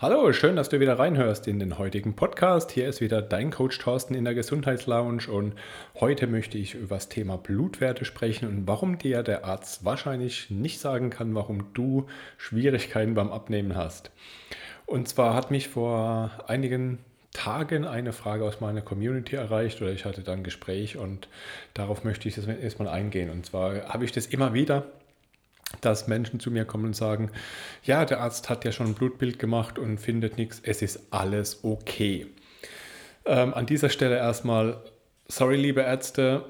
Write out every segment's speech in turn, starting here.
Hallo, schön, dass du wieder reinhörst in den heutigen Podcast. Hier ist wieder dein Coach Thorsten in der Gesundheitslounge und heute möchte ich über das Thema Blutwerte sprechen und warum dir der Arzt wahrscheinlich nicht sagen kann, warum du Schwierigkeiten beim Abnehmen hast. Und zwar hat mich vor einigen Tagen eine Frage aus meiner Community erreicht oder ich hatte dann ein Gespräch und darauf möchte ich jetzt erstmal eingehen. Und zwar habe ich das immer wieder dass Menschen zu mir kommen und sagen, ja, der Arzt hat ja schon ein Blutbild gemacht und findet nichts, es ist alles okay. Ähm, an dieser Stelle erstmal, sorry liebe Ärzte,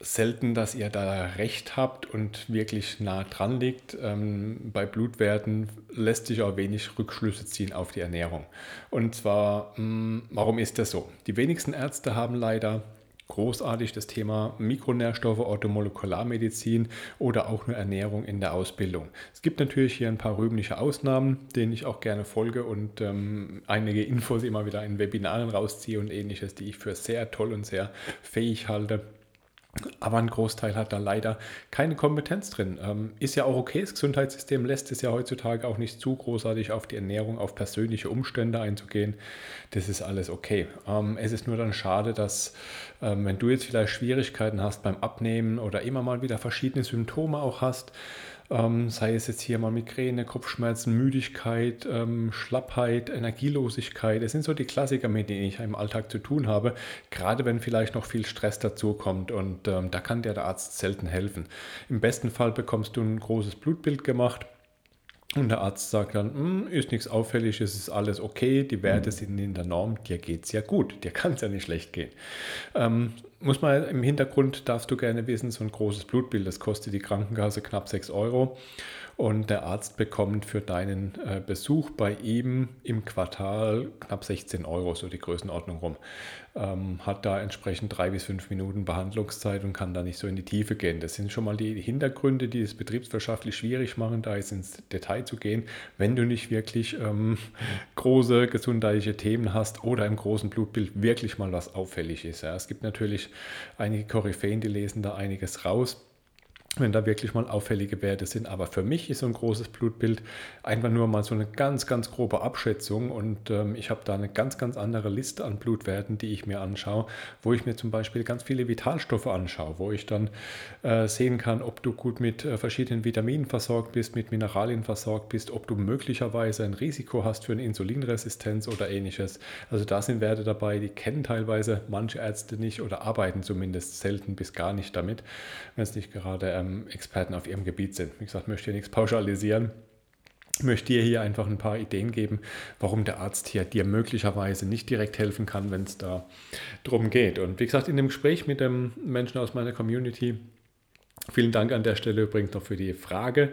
selten, dass ihr da recht habt und wirklich nah dran liegt. Ähm, bei Blutwerten lässt sich auch wenig Rückschlüsse ziehen auf die Ernährung. Und zwar, mh, hm, warum ist das so? Die wenigsten Ärzte haben leider großartig das Thema Mikronährstoffe, Orthomolekularmedizin oder auch nur Ernährung in der Ausbildung. Es gibt natürlich hier ein paar rühmliche Ausnahmen, denen ich auch gerne folge und ähm, einige Infos immer wieder in Webinaren rausziehe und ähnliches, die ich für sehr toll und sehr fähig halte. Aber ein Großteil hat da leider keine Kompetenz drin. Ähm, ist ja auch okay, das Gesundheitssystem lässt es ja heutzutage auch nicht zu großartig auf die Ernährung, auf persönliche Umstände einzugehen. Das ist alles okay. Ähm, es ist nur dann schade, dass ähm, wenn du jetzt vielleicht Schwierigkeiten hast beim Abnehmen oder immer mal wieder verschiedene Symptome auch hast, ähm, sei es jetzt hier mal Migräne, Kopfschmerzen, Müdigkeit, ähm, Schlappheit, Energielosigkeit. Das sind so die Klassiker, mit denen ich im Alltag zu tun habe, gerade wenn vielleicht noch viel Stress dazu kommt und ähm, da kann dir der Arzt selten helfen. Im besten Fall bekommst du ein großes Blutbild gemacht und der Arzt sagt dann, hm, ist nichts auffällig, es ist alles okay, die Werte mhm. sind in der Norm, dir geht es ja gut, dir kann es ja nicht schlecht gehen. Ähm, muss man im Hintergrund, darfst du gerne wissen, so ein großes Blutbild, das kostet die Krankenkasse knapp 6 Euro und der Arzt bekommt für deinen äh, Besuch bei ihm im Quartal knapp 16 Euro, so die Größenordnung rum. Ähm, hat da entsprechend drei bis fünf Minuten Behandlungszeit und kann da nicht so in die Tiefe gehen. Das sind schon mal die Hintergründe, die es betriebswirtschaftlich schwierig machen, da jetzt ins Detail zu gehen, wenn du nicht wirklich ähm, große gesundheitliche Themen hast oder im großen Blutbild wirklich mal was auffällig ist. Ja. Es gibt natürlich einige Koryphäen, die lesen da einiges raus wenn da wirklich mal auffällige Werte sind. Aber für mich ist so ein großes Blutbild einfach nur mal so eine ganz, ganz grobe Abschätzung und ähm, ich habe da eine ganz, ganz andere Liste an Blutwerten, die ich mir anschaue, wo ich mir zum Beispiel ganz viele Vitalstoffe anschaue, wo ich dann äh, sehen kann, ob du gut mit äh, verschiedenen Vitaminen versorgt bist, mit Mineralien versorgt bist, ob du möglicherweise ein Risiko hast für eine Insulinresistenz oder ähnliches. Also da sind Werte dabei, die kennen teilweise manche Ärzte nicht oder arbeiten zumindest selten bis gar nicht damit, wenn es nicht gerade ähm, Experten auf ihrem Gebiet sind. Wie gesagt, möchte hier nichts pauschalisieren möchte dir hier einfach ein paar Ideen geben, warum der Arzt hier dir möglicherweise nicht direkt helfen kann, wenn es da drum geht. Und wie gesagt, in dem Gespräch mit dem Menschen aus meiner Community, vielen Dank an der Stelle übrigens noch für die Frage.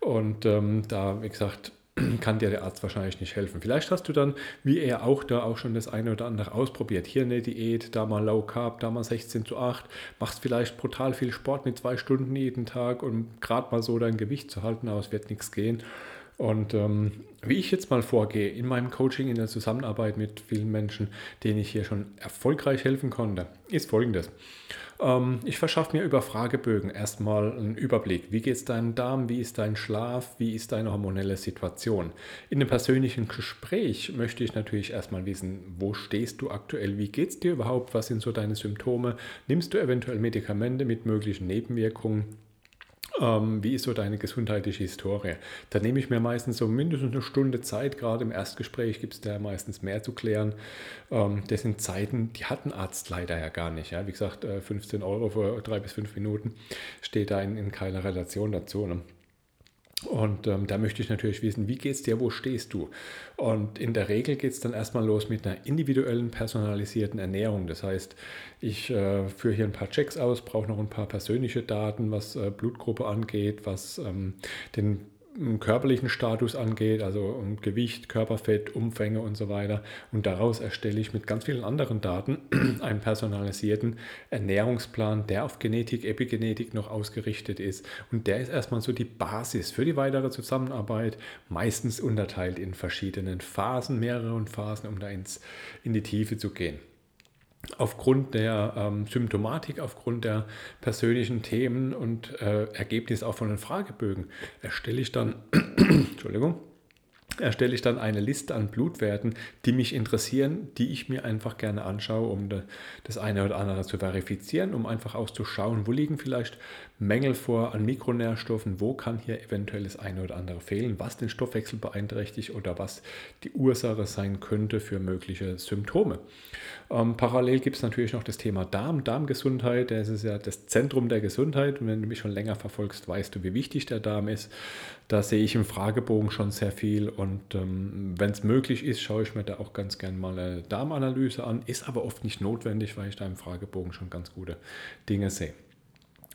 Und ähm, da, wie gesagt, kann dir der Arzt wahrscheinlich nicht helfen. Vielleicht hast du dann, wie er auch, da auch schon das eine oder andere ausprobiert. Hier eine Diät, da mal Low Carb, da mal 16 zu 8. Machst vielleicht brutal viel Sport mit zwei Stunden jeden Tag und gerade mal so dein Gewicht zu halten, aber es wird nichts gehen. Und ähm, wie ich jetzt mal vorgehe in meinem Coaching, in der Zusammenarbeit mit vielen Menschen, denen ich hier schon erfolgreich helfen konnte, ist folgendes. Ähm, ich verschaffe mir über Fragebögen erstmal einen Überblick. Wie geht es deinem Darm? Wie ist dein Schlaf? Wie ist deine hormonelle Situation? In einem persönlichen Gespräch möchte ich natürlich erstmal wissen, wo stehst du aktuell? Wie geht es dir überhaupt? Was sind so deine Symptome? Nimmst du eventuell Medikamente mit möglichen Nebenwirkungen? Ähm, wie ist so deine gesundheitliche Historie? Da nehme ich mir meistens so mindestens eine Stunde Zeit. Gerade im Erstgespräch gibt es da meistens mehr zu klären. Ähm, das sind Zeiten, die hat ein Arzt leider ja gar nicht. Ja? Wie gesagt, äh, 15 Euro für drei bis fünf Minuten steht da in, in keiner Relation dazu. Ne? Und ähm, da möchte ich natürlich wissen, wie geht es dir, wo stehst du? Und in der Regel geht es dann erstmal los mit einer individuellen, personalisierten Ernährung. Das heißt, ich äh, führe hier ein paar Checks aus, brauche noch ein paar persönliche Daten, was äh, Blutgruppe angeht, was ähm, den körperlichen Status angeht, also um Gewicht, Körperfett, Umfänge und so weiter. Und daraus erstelle ich mit ganz vielen anderen Daten einen personalisierten Ernährungsplan, der auf Genetik, Epigenetik noch ausgerichtet ist. Und der ist erstmal so die Basis für die weitere Zusammenarbeit, meistens unterteilt in verschiedenen Phasen, mehreren Phasen, um da ins, in die Tiefe zu gehen aufgrund der ähm, Symptomatik, aufgrund der persönlichen Themen und äh, Ergebnis auch von den Fragebögen. Erstelle ich dann, Entschuldigung, erstelle ich dann eine Liste an Blutwerten, die mich interessieren, die ich mir einfach gerne anschaue, um das eine oder andere zu verifizieren, um einfach auszuschauen, wo liegen vielleicht Mängel vor an Mikronährstoffen, wo kann hier eventuell das eine oder andere fehlen, was den Stoffwechsel beeinträchtigt oder was die Ursache sein könnte für mögliche Symptome. Ähm, parallel gibt es natürlich noch das Thema Darm, Darmgesundheit, das ist ja das Zentrum der Gesundheit und wenn du mich schon länger verfolgst, weißt du, wie wichtig der Darm ist. Da sehe ich im Fragebogen schon sehr viel und ähm, wenn es möglich ist, schaue ich mir da auch ganz gerne mal eine Darmanalyse an, ist aber oft nicht notwendig, weil ich da im Fragebogen schon ganz gute Dinge sehe.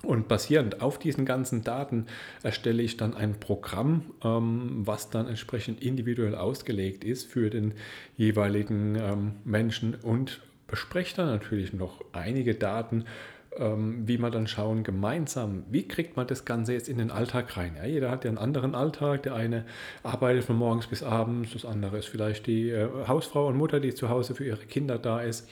Und basierend auf diesen ganzen Daten erstelle ich dann ein Programm, ähm, was dann entsprechend individuell ausgelegt ist für den jeweiligen ähm, Menschen und bespreche dann natürlich noch einige Daten, ähm, wie man dann schauen gemeinsam, wie kriegt man das Ganze jetzt in den Alltag rein. Ja, jeder hat ja einen anderen Alltag. Der eine arbeitet von morgens bis abends, das andere ist vielleicht die äh, Hausfrau und Mutter, die zu Hause für ihre Kinder da ist.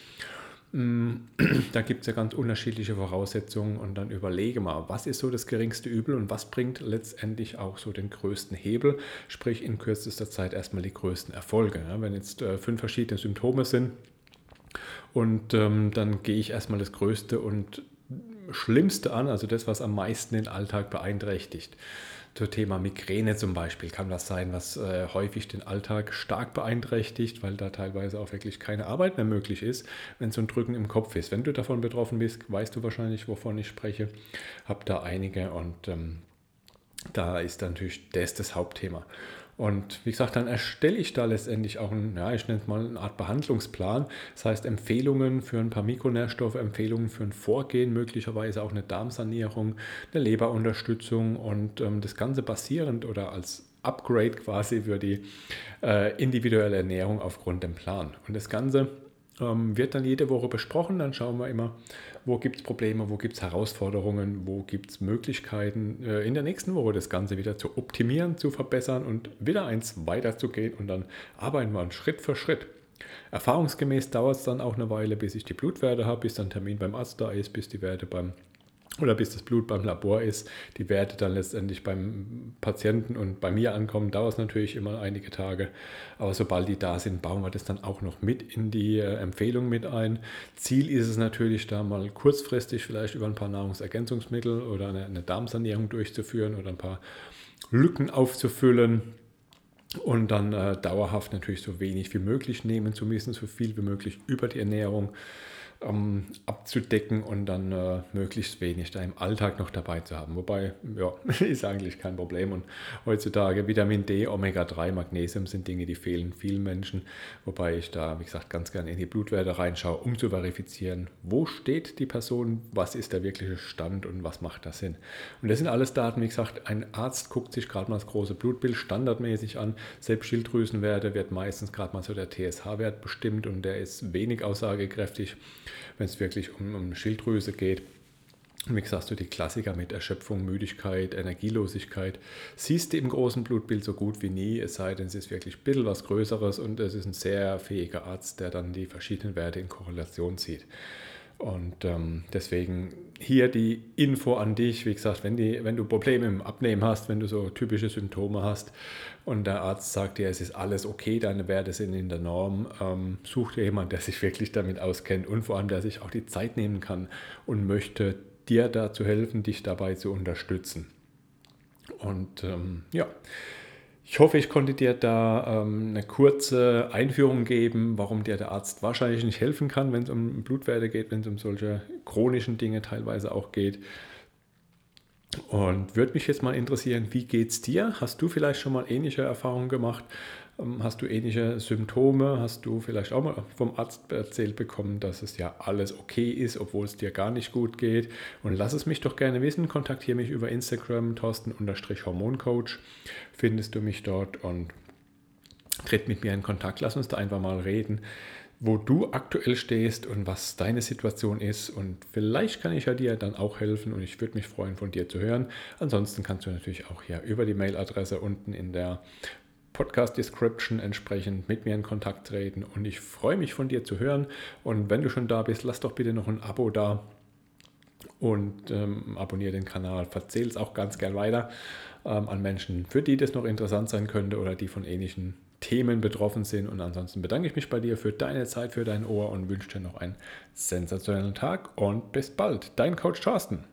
Mm, da gibt es ja ganz unterschiedliche Voraussetzungen und dann überlege mal, was ist so das geringste Übel und was bringt letztendlich auch so den größten Hebel, sprich in kürzester Zeit erstmal die größten Erfolge. Wenn jetzt äh, fünf verschiedene Symptome sind und ähm, dann gehe ich erstmal das Größte und Schlimmste an, also das, was am meisten den Alltag beeinträchtigt. Zum Thema Migräne zum Beispiel kann das sein, was äh, häufig den Alltag stark beeinträchtigt, weil da teilweise auch wirklich keine Arbeit mehr möglich ist, wenn so ein Drücken im Kopf ist. Wenn du davon betroffen bist, weißt du wahrscheinlich, wovon ich spreche. Hab da einige und ähm, da ist natürlich das das Hauptthema. Und wie gesagt, dann erstelle ich da letztendlich auch einen, ja, ich nenne es mal eine Art Behandlungsplan. Das heißt Empfehlungen für ein paar Mikronährstoffe, Empfehlungen für ein Vorgehen, möglicherweise auch eine Darmsanierung, eine Leberunterstützung und ähm, das Ganze basierend oder als Upgrade quasi für die äh, individuelle Ernährung aufgrund dem Plan. Und das Ganze ähm, wird dann jede Woche besprochen. Dann schauen wir immer, wo gibt es Probleme, wo gibt es Herausforderungen, wo gibt es Möglichkeiten, äh, in der nächsten Woche das Ganze wieder zu optimieren, zu verbessern und wieder eins weiterzugehen. Und dann arbeiten wir Schritt für Schritt. Erfahrungsgemäß dauert es dann auch eine Weile, bis ich die Blutwerte habe, bis dann Termin beim Arzt da ist, bis die Werte beim oder bis das Blut beim Labor ist, die Werte dann letztendlich beim Patienten und bei mir ankommen, dauert es natürlich immer einige Tage. Aber sobald die da sind, bauen wir das dann auch noch mit in die äh, Empfehlung mit ein. Ziel ist es natürlich, da mal kurzfristig vielleicht über ein paar Nahrungsergänzungsmittel oder eine, eine Darmsanierung durchzuführen oder ein paar Lücken aufzufüllen und dann äh, dauerhaft natürlich so wenig wie möglich nehmen zu müssen, so viel wie möglich über die Ernährung ähm, abzudecken und dann äh, möglichst wenig da im Alltag noch dabei zu haben. Wobei, ja, ist eigentlich kein Problem. Und heutzutage Vitamin D, Omega-3, Magnesium sind Dinge, die fehlen vielen Menschen. Wobei ich da, wie gesagt, ganz gerne in die Blutwerte reinschaue, um zu verifizieren, wo steht die Person, was ist der wirkliche Stand und was macht das Sinn. Und das sind alles Daten, wie gesagt, ein Arzt guckt sich gerade mal das große Blutbild standardmäßig an. Selbst Schilddrüsenwerte wird meistens gerade mal so der TSH-Wert bestimmt und der ist wenig aussagekräftig wenn es wirklich um, um Schilddrüse geht. wie gesagt, so die Klassiker mit Erschöpfung, Müdigkeit, Energielosigkeit siehst du im großen Blutbild so gut wie nie, es sei denn, es ist wirklich ein bisschen was Größeres und es ist ein sehr fähiger Arzt, der dann die verschiedenen Werte in Korrelation zieht. Und ähm, deswegen hier die Info an dich. Wie gesagt, wenn, die, wenn du Probleme im Abnehmen hast, wenn du so typische Symptome hast und der Arzt sagt dir, es ist alles okay, deine Werte sind in der Norm, ähm, such dir jemanden, der sich wirklich damit auskennt und vor allem, der sich auch die Zeit nehmen kann und möchte dir dazu helfen, dich dabei zu unterstützen. Und ähm, ja, ich hoffe, ich konnte dir da ähm, eine kurze Einführung geben, warum dir der Arzt wahrscheinlich nicht helfen kann, wenn es um Blutwerte geht, wenn es um solche chronischen Dinge teilweise auch geht. Und würde mich jetzt mal interessieren, wie geht es dir? Hast du vielleicht schon mal ähnliche Erfahrungen gemacht? Ähm, hast du ähnliche Symptome? Hast du vielleicht auch mal vom Arzt erzählt bekommen, dass es ja alles okay ist, obwohl es dir gar nicht gut geht? Und lass es mich doch gerne wissen. Kontaktiere mich über Instagram, Thorsten-Hormoncoach. Findest du mich dort und tritt mit mir in Kontakt. Lass uns da einfach mal reden, wo du aktuell stehst und was deine Situation ist. Und vielleicht kann ich ja dir dann auch helfen und ich würde mich freuen, von dir zu hören. Ansonsten kannst du natürlich auch hier über die Mailadresse unten in der Podcast-Description entsprechend mit mir in Kontakt treten. Und ich freue mich von dir zu hören. Und wenn du schon da bist, lass doch bitte noch ein Abo da und ähm, abonniere den Kanal. Verzähl es auch ganz gern weiter ähm, an Menschen, für die das noch interessant sein könnte oder die von ähnlichen Themen betroffen sind. Und ansonsten bedanke ich mich bei dir für deine Zeit, für dein Ohr und wünsche dir noch einen sensationellen Tag und bis bald. Dein Coach Thorsten.